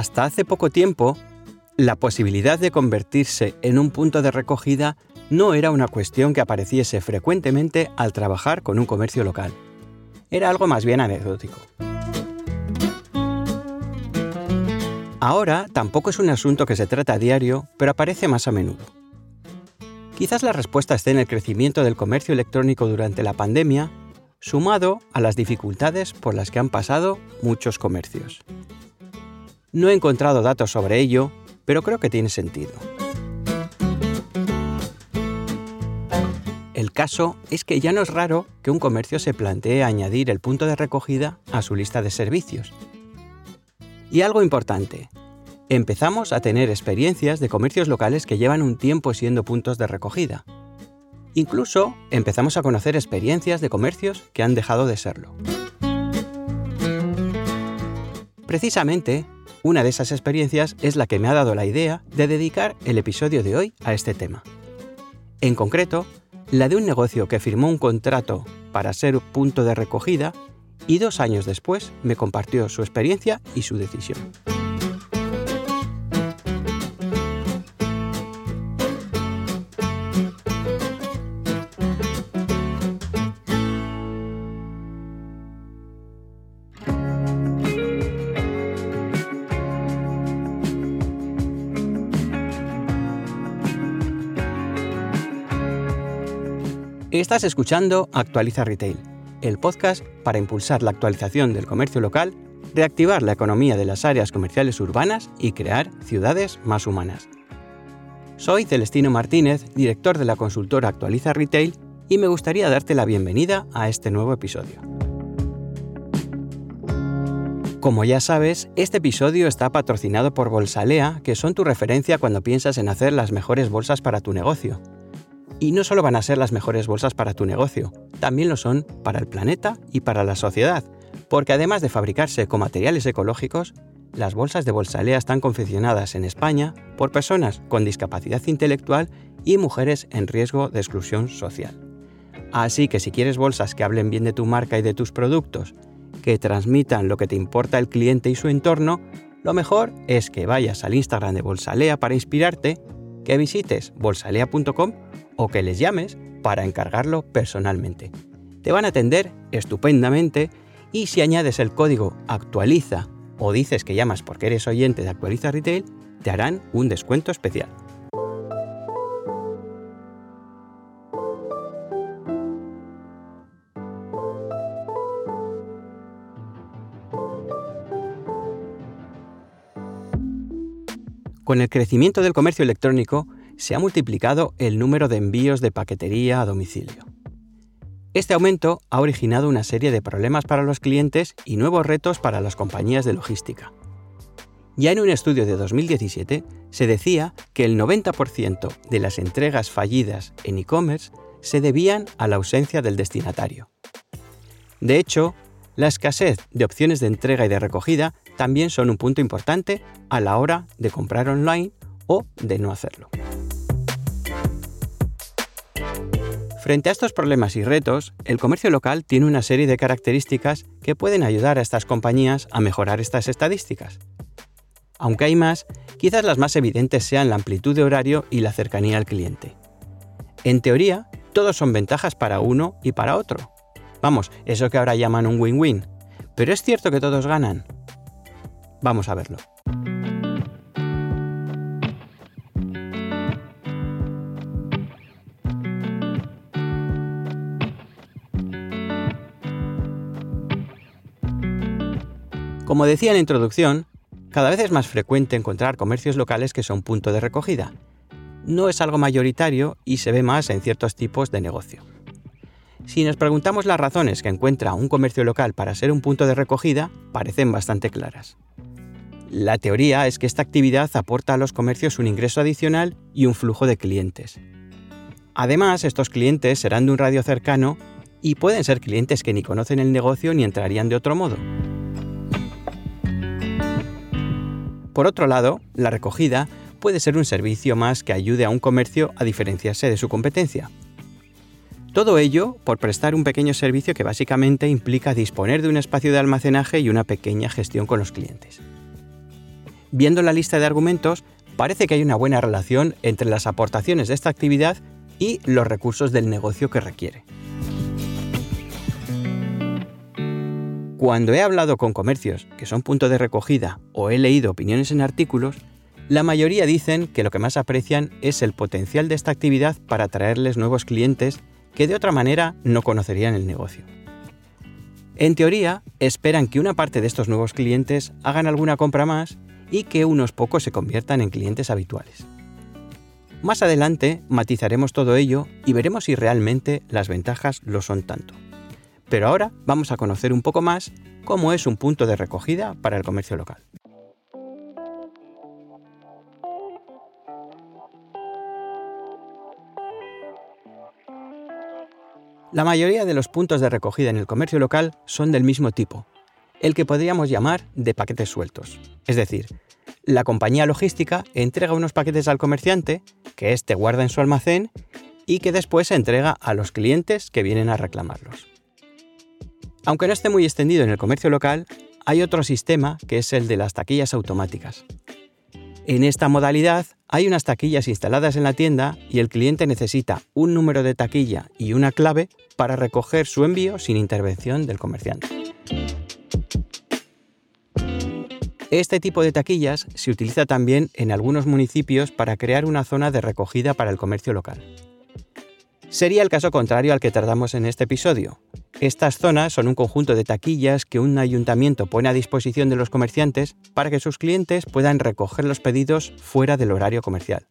Hasta hace poco tiempo, la posibilidad de convertirse en un punto de recogida no era una cuestión que apareciese frecuentemente al trabajar con un comercio local. Era algo más bien anecdótico. Ahora tampoco es un asunto que se trata a diario, pero aparece más a menudo. Quizás la respuesta esté en el crecimiento del comercio electrónico durante la pandemia, sumado a las dificultades por las que han pasado muchos comercios. No he encontrado datos sobre ello, pero creo que tiene sentido. El caso es que ya no es raro que un comercio se plantee añadir el punto de recogida a su lista de servicios. Y algo importante, empezamos a tener experiencias de comercios locales que llevan un tiempo siendo puntos de recogida. Incluso empezamos a conocer experiencias de comercios que han dejado de serlo. Precisamente, una de esas experiencias es la que me ha dado la idea de dedicar el episodio de hoy a este tema. En concreto, la de un negocio que firmó un contrato para ser punto de recogida y dos años después me compartió su experiencia y su decisión. Estás escuchando Actualiza Retail, el podcast para impulsar la actualización del comercio local, reactivar la economía de las áreas comerciales urbanas y crear ciudades más humanas. Soy Celestino Martínez, director de la consultora Actualiza Retail, y me gustaría darte la bienvenida a este nuevo episodio. Como ya sabes, este episodio está patrocinado por Bolsalea, que son tu referencia cuando piensas en hacer las mejores bolsas para tu negocio. Y no solo van a ser las mejores bolsas para tu negocio, también lo son para el planeta y para la sociedad, porque además de fabricarse con materiales ecológicos, las bolsas de Bolsalea están confeccionadas en España por personas con discapacidad intelectual y mujeres en riesgo de exclusión social. Así que si quieres bolsas que hablen bien de tu marca y de tus productos, que transmitan lo que te importa el cliente y su entorno, lo mejor es que vayas al Instagram de Bolsalea para inspirarte, que visites bolsalea.com o que les llames para encargarlo personalmente. Te van a atender estupendamente y si añades el código actualiza o dices que llamas porque eres oyente de Actualiza Retail, te harán un descuento especial. Con el crecimiento del comercio electrónico, se ha multiplicado el número de envíos de paquetería a domicilio. Este aumento ha originado una serie de problemas para los clientes y nuevos retos para las compañías de logística. Ya en un estudio de 2017 se decía que el 90% de las entregas fallidas en e-commerce se debían a la ausencia del destinatario. De hecho, la escasez de opciones de entrega y de recogida también son un punto importante a la hora de comprar online o de no hacerlo. Frente a estos problemas y retos, el comercio local tiene una serie de características que pueden ayudar a estas compañías a mejorar estas estadísticas. Aunque hay más, quizás las más evidentes sean la amplitud de horario y la cercanía al cliente. En teoría, todos son ventajas para uno y para otro. Vamos, eso que ahora llaman un win-win. ¿Pero es cierto que todos ganan? Vamos a verlo. Como decía en la introducción, cada vez es más frecuente encontrar comercios locales que son punto de recogida, no es algo mayoritario y se ve más en ciertos tipos de negocio. Si nos preguntamos las razones que encuentra un comercio local para ser un punto de recogida, parecen bastante claras. La teoría es que esta actividad aporta a los comercios un ingreso adicional y un flujo de clientes. Además, estos clientes serán de un radio cercano y pueden ser clientes que ni conocen el negocio ni entrarían de otro modo. Por otro lado, la recogida puede ser un servicio más que ayude a un comercio a diferenciarse de su competencia. Todo ello por prestar un pequeño servicio que básicamente implica disponer de un espacio de almacenaje y una pequeña gestión con los clientes. Viendo la lista de argumentos, parece que hay una buena relación entre las aportaciones de esta actividad y los recursos del negocio que requiere. Cuando he hablado con comercios que son punto de recogida o he leído opiniones en artículos, la mayoría dicen que lo que más aprecian es el potencial de esta actividad para atraerles nuevos clientes que de otra manera no conocerían el negocio. En teoría, esperan que una parte de estos nuevos clientes hagan alguna compra más y que unos pocos se conviertan en clientes habituales. Más adelante matizaremos todo ello y veremos si realmente las ventajas lo son tanto. Pero ahora vamos a conocer un poco más cómo es un punto de recogida para el comercio local. La mayoría de los puntos de recogida en el comercio local son del mismo tipo, el que podríamos llamar de paquetes sueltos. Es decir, la compañía logística entrega unos paquetes al comerciante, que éste guarda en su almacén y que después se entrega a los clientes que vienen a reclamarlos. Aunque no esté muy extendido en el comercio local, hay otro sistema que es el de las taquillas automáticas. En esta modalidad hay unas taquillas instaladas en la tienda y el cliente necesita un número de taquilla y una clave para recoger su envío sin intervención del comerciante. Este tipo de taquillas se utiliza también en algunos municipios para crear una zona de recogida para el comercio local. Sería el caso contrario al que tratamos en este episodio. Estas zonas son un conjunto de taquillas que un ayuntamiento pone a disposición de los comerciantes para que sus clientes puedan recoger los pedidos fuera del horario comercial.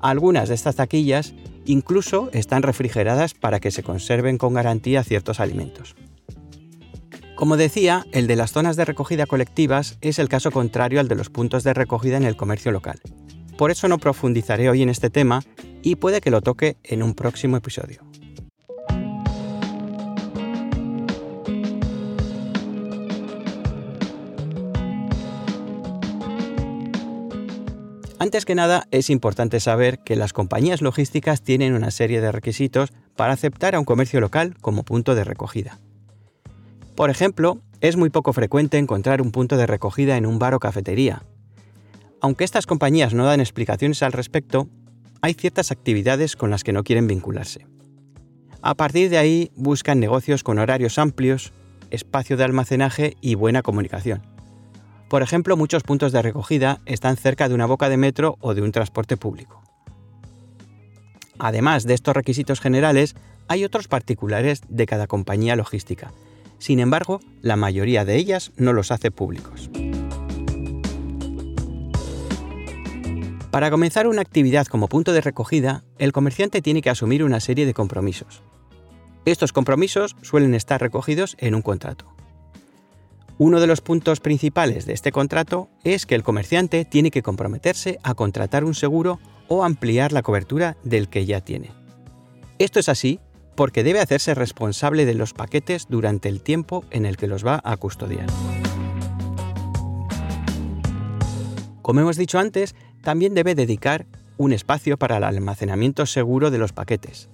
Algunas de estas taquillas incluso están refrigeradas para que se conserven con garantía ciertos alimentos. Como decía, el de las zonas de recogida colectivas es el caso contrario al de los puntos de recogida en el comercio local. Por eso no profundizaré hoy en este tema y puede que lo toque en un próximo episodio. Antes que nada, es importante saber que las compañías logísticas tienen una serie de requisitos para aceptar a un comercio local como punto de recogida. Por ejemplo, es muy poco frecuente encontrar un punto de recogida en un bar o cafetería, aunque estas compañías no dan explicaciones al respecto, hay ciertas actividades con las que no quieren vincularse. A partir de ahí buscan negocios con horarios amplios, espacio de almacenaje y buena comunicación. Por ejemplo, muchos puntos de recogida están cerca de una boca de metro o de un transporte público. Además de estos requisitos generales, hay otros particulares de cada compañía logística. Sin embargo, la mayoría de ellas no los hace públicos. Para comenzar una actividad como punto de recogida, el comerciante tiene que asumir una serie de compromisos. Estos compromisos suelen estar recogidos en un contrato. Uno de los puntos principales de este contrato es que el comerciante tiene que comprometerse a contratar un seguro o ampliar la cobertura del que ya tiene. Esto es así porque debe hacerse responsable de los paquetes durante el tiempo en el que los va a custodiar. Como hemos dicho antes, también debe dedicar un espacio para el almacenamiento seguro de los paquetes.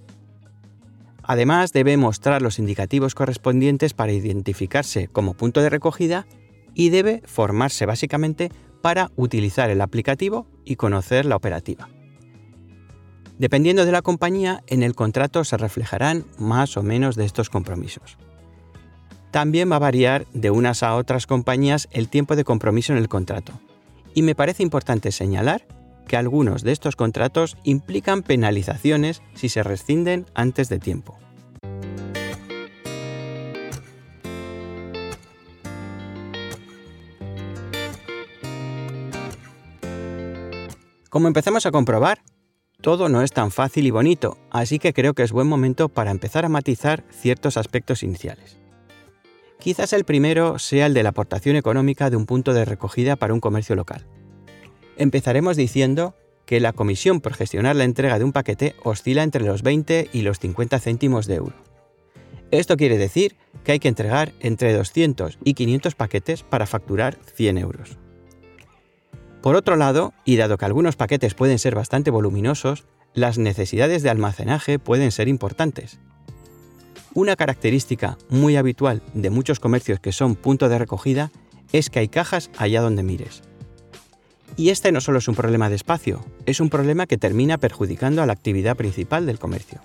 Además, debe mostrar los indicativos correspondientes para identificarse como punto de recogida y debe formarse básicamente para utilizar el aplicativo y conocer la operativa. Dependiendo de la compañía, en el contrato se reflejarán más o menos de estos compromisos. También va a variar de unas a otras compañías el tiempo de compromiso en el contrato y me parece importante señalar que algunos de estos contratos implican penalizaciones si se rescinden antes de tiempo. Como empezamos a comprobar, todo no es tan fácil y bonito, así que creo que es buen momento para empezar a matizar ciertos aspectos iniciales. Quizás el primero sea el de la aportación económica de un punto de recogida para un comercio local. Empezaremos diciendo que la comisión por gestionar la entrega de un paquete oscila entre los 20 y los 50 céntimos de euro. Esto quiere decir que hay que entregar entre 200 y 500 paquetes para facturar 100 euros. Por otro lado, y dado que algunos paquetes pueden ser bastante voluminosos, las necesidades de almacenaje pueden ser importantes. Una característica muy habitual de muchos comercios que son punto de recogida es que hay cajas allá donde mires. Y este no solo es un problema de espacio, es un problema que termina perjudicando a la actividad principal del comercio.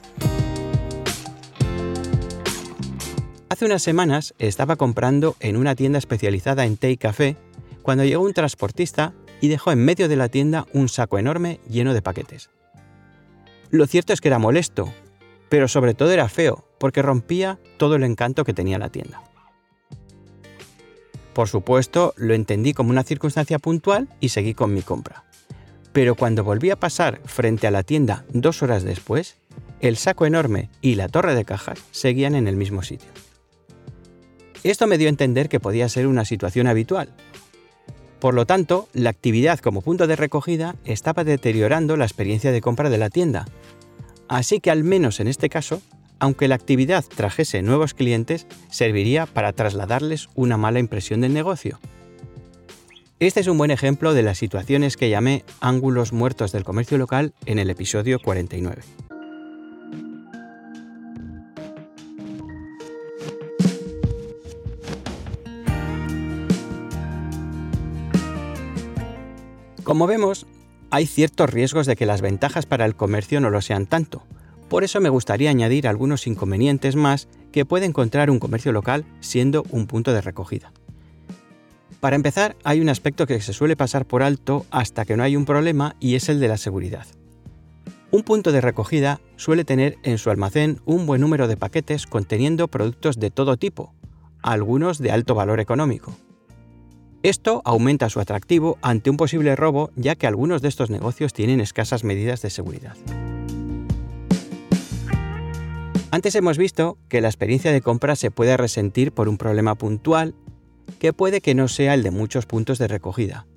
Hace unas semanas estaba comprando en una tienda especializada en té y café cuando llegó un transportista y dejó en medio de la tienda un saco enorme lleno de paquetes. Lo cierto es que era molesto, pero sobre todo era feo, porque rompía todo el encanto que tenía la tienda. Por supuesto, lo entendí como una circunstancia puntual y seguí con mi compra. Pero cuando volví a pasar frente a la tienda dos horas después, el saco enorme y la torre de cajas seguían en el mismo sitio. Esto me dio a entender que podía ser una situación habitual. Por lo tanto, la actividad como punto de recogida estaba deteriorando la experiencia de compra de la tienda. Así que al menos en este caso, aunque la actividad trajese nuevos clientes, serviría para trasladarles una mala impresión del negocio. Este es un buen ejemplo de las situaciones que llamé ángulos muertos del comercio local en el episodio 49. Como vemos, hay ciertos riesgos de que las ventajas para el comercio no lo sean tanto, por eso me gustaría añadir algunos inconvenientes más que puede encontrar un comercio local siendo un punto de recogida. Para empezar, hay un aspecto que se suele pasar por alto hasta que no hay un problema y es el de la seguridad. Un punto de recogida suele tener en su almacén un buen número de paquetes conteniendo productos de todo tipo, algunos de alto valor económico. Esto aumenta su atractivo ante un posible robo ya que algunos de estos negocios tienen escasas medidas de seguridad. Antes hemos visto que la experiencia de compra se puede resentir por un problema puntual, que puede que no sea el de muchos puntos de recogida.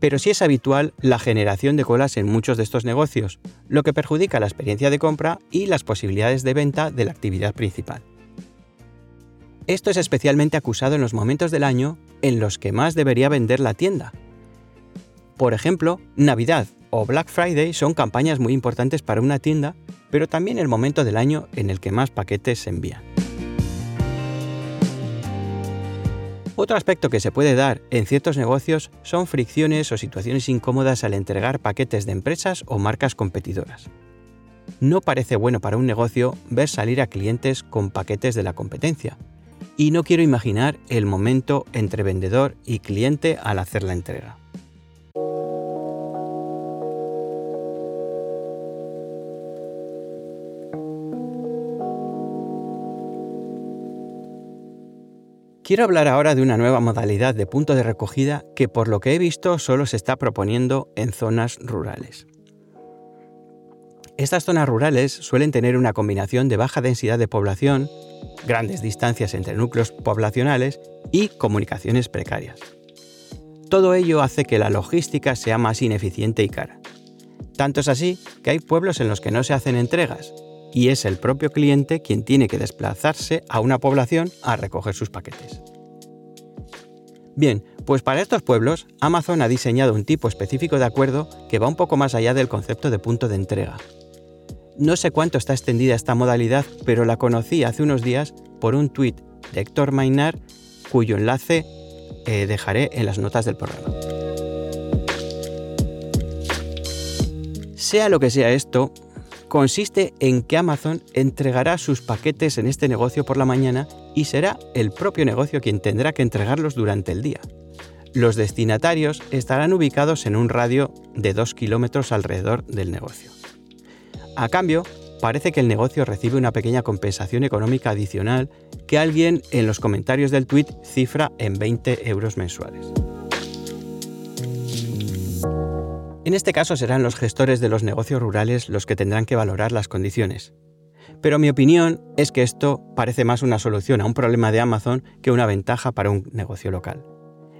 Pero sí es habitual la generación de colas en muchos de estos negocios, lo que perjudica la experiencia de compra y las posibilidades de venta de la actividad principal. Esto es especialmente acusado en los momentos del año en los que más debería vender la tienda. Por ejemplo, Navidad o Black Friday son campañas muy importantes para una tienda pero también el momento del año en el que más paquetes se envían. Otro aspecto que se puede dar en ciertos negocios son fricciones o situaciones incómodas al entregar paquetes de empresas o marcas competidoras. No parece bueno para un negocio ver salir a clientes con paquetes de la competencia, y no quiero imaginar el momento entre vendedor y cliente al hacer la entrega. Quiero hablar ahora de una nueva modalidad de punto de recogida que por lo que he visto solo se está proponiendo en zonas rurales. Estas zonas rurales suelen tener una combinación de baja densidad de población, grandes distancias entre núcleos poblacionales y comunicaciones precarias. Todo ello hace que la logística sea más ineficiente y cara. Tanto es así que hay pueblos en los que no se hacen entregas y es el propio cliente quien tiene que desplazarse a una población a recoger sus paquetes. Bien, pues para estos pueblos, Amazon ha diseñado un tipo específico de acuerdo que va un poco más allá del concepto de punto de entrega. No sé cuánto está extendida esta modalidad, pero la conocí hace unos días por un tuit de Héctor Mainar, cuyo enlace eh, dejaré en las notas del programa. Sea lo que sea esto, consiste en que Amazon entregará sus paquetes en este negocio por la mañana y será el propio negocio quien tendrá que entregarlos durante el día. Los destinatarios estarán ubicados en un radio de 2 kilómetros alrededor del negocio. A cambio, parece que el negocio recibe una pequeña compensación económica adicional que alguien en los comentarios del tweet cifra en 20 euros mensuales. En este caso serán los gestores de los negocios rurales los que tendrán que valorar las condiciones. Pero mi opinión es que esto parece más una solución a un problema de Amazon que una ventaja para un negocio local.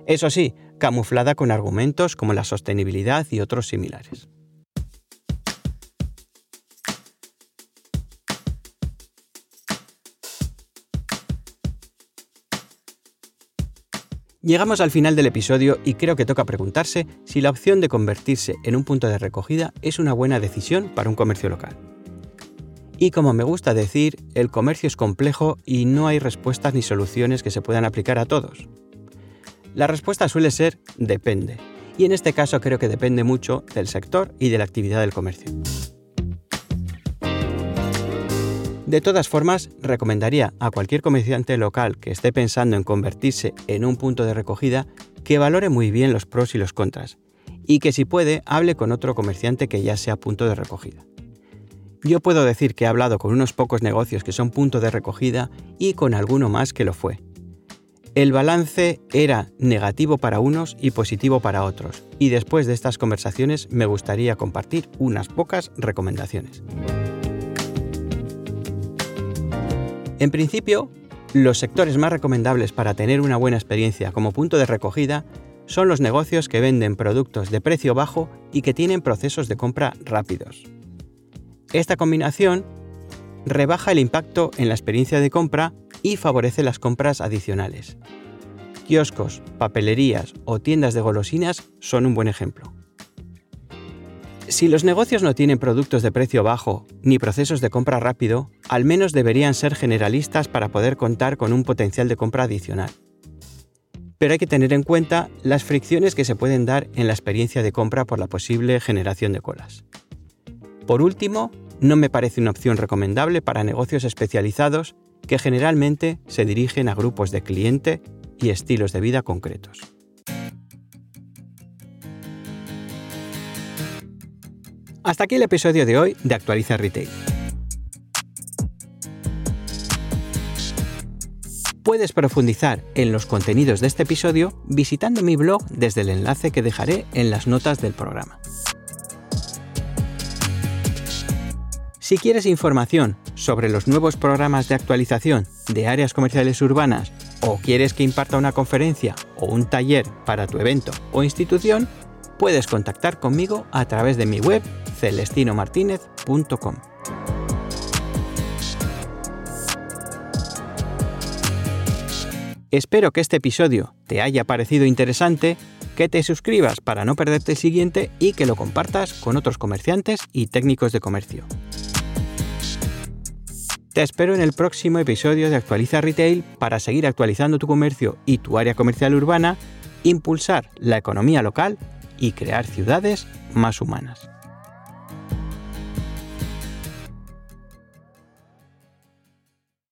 Eso sí, camuflada con argumentos como la sostenibilidad y otros similares. Llegamos al final del episodio y creo que toca preguntarse si la opción de convertirse en un punto de recogida es una buena decisión para un comercio local. Y como me gusta decir, el comercio es complejo y no hay respuestas ni soluciones que se puedan aplicar a todos. La respuesta suele ser depende, y en este caso creo que depende mucho del sector y de la actividad del comercio. De todas formas, recomendaría a cualquier comerciante local que esté pensando en convertirse en un punto de recogida que valore muy bien los pros y los contras, y que si puede hable con otro comerciante que ya sea punto de recogida. Yo puedo decir que he hablado con unos pocos negocios que son punto de recogida y con alguno más que lo fue. El balance era negativo para unos y positivo para otros, y después de estas conversaciones me gustaría compartir unas pocas recomendaciones. En principio, los sectores más recomendables para tener una buena experiencia como punto de recogida son los negocios que venden productos de precio bajo y que tienen procesos de compra rápidos. Esta combinación rebaja el impacto en la experiencia de compra y favorece las compras adicionales. Kioscos, papelerías o tiendas de golosinas son un buen ejemplo. Si los negocios no tienen productos de precio bajo ni procesos de compra rápido, al menos deberían ser generalistas para poder contar con un potencial de compra adicional. Pero hay que tener en cuenta las fricciones que se pueden dar en la experiencia de compra por la posible generación de colas. Por último, no me parece una opción recomendable para negocios especializados que generalmente se dirigen a grupos de cliente y estilos de vida concretos. Hasta aquí el episodio de hoy de Actualiza Retail. Puedes profundizar en los contenidos de este episodio visitando mi blog desde el enlace que dejaré en las notas del programa. Si quieres información sobre los nuevos programas de actualización de áreas comerciales urbanas o quieres que imparta una conferencia o un taller para tu evento o institución, puedes contactar conmigo a través de mi web celestinomartinez.com. Espero que este episodio te haya parecido interesante, que te suscribas para no perderte el siguiente y que lo compartas con otros comerciantes y técnicos de comercio. Te espero en el próximo episodio de Actualiza Retail para seguir actualizando tu comercio y tu área comercial urbana, impulsar la economía local y crear ciudades más humanas.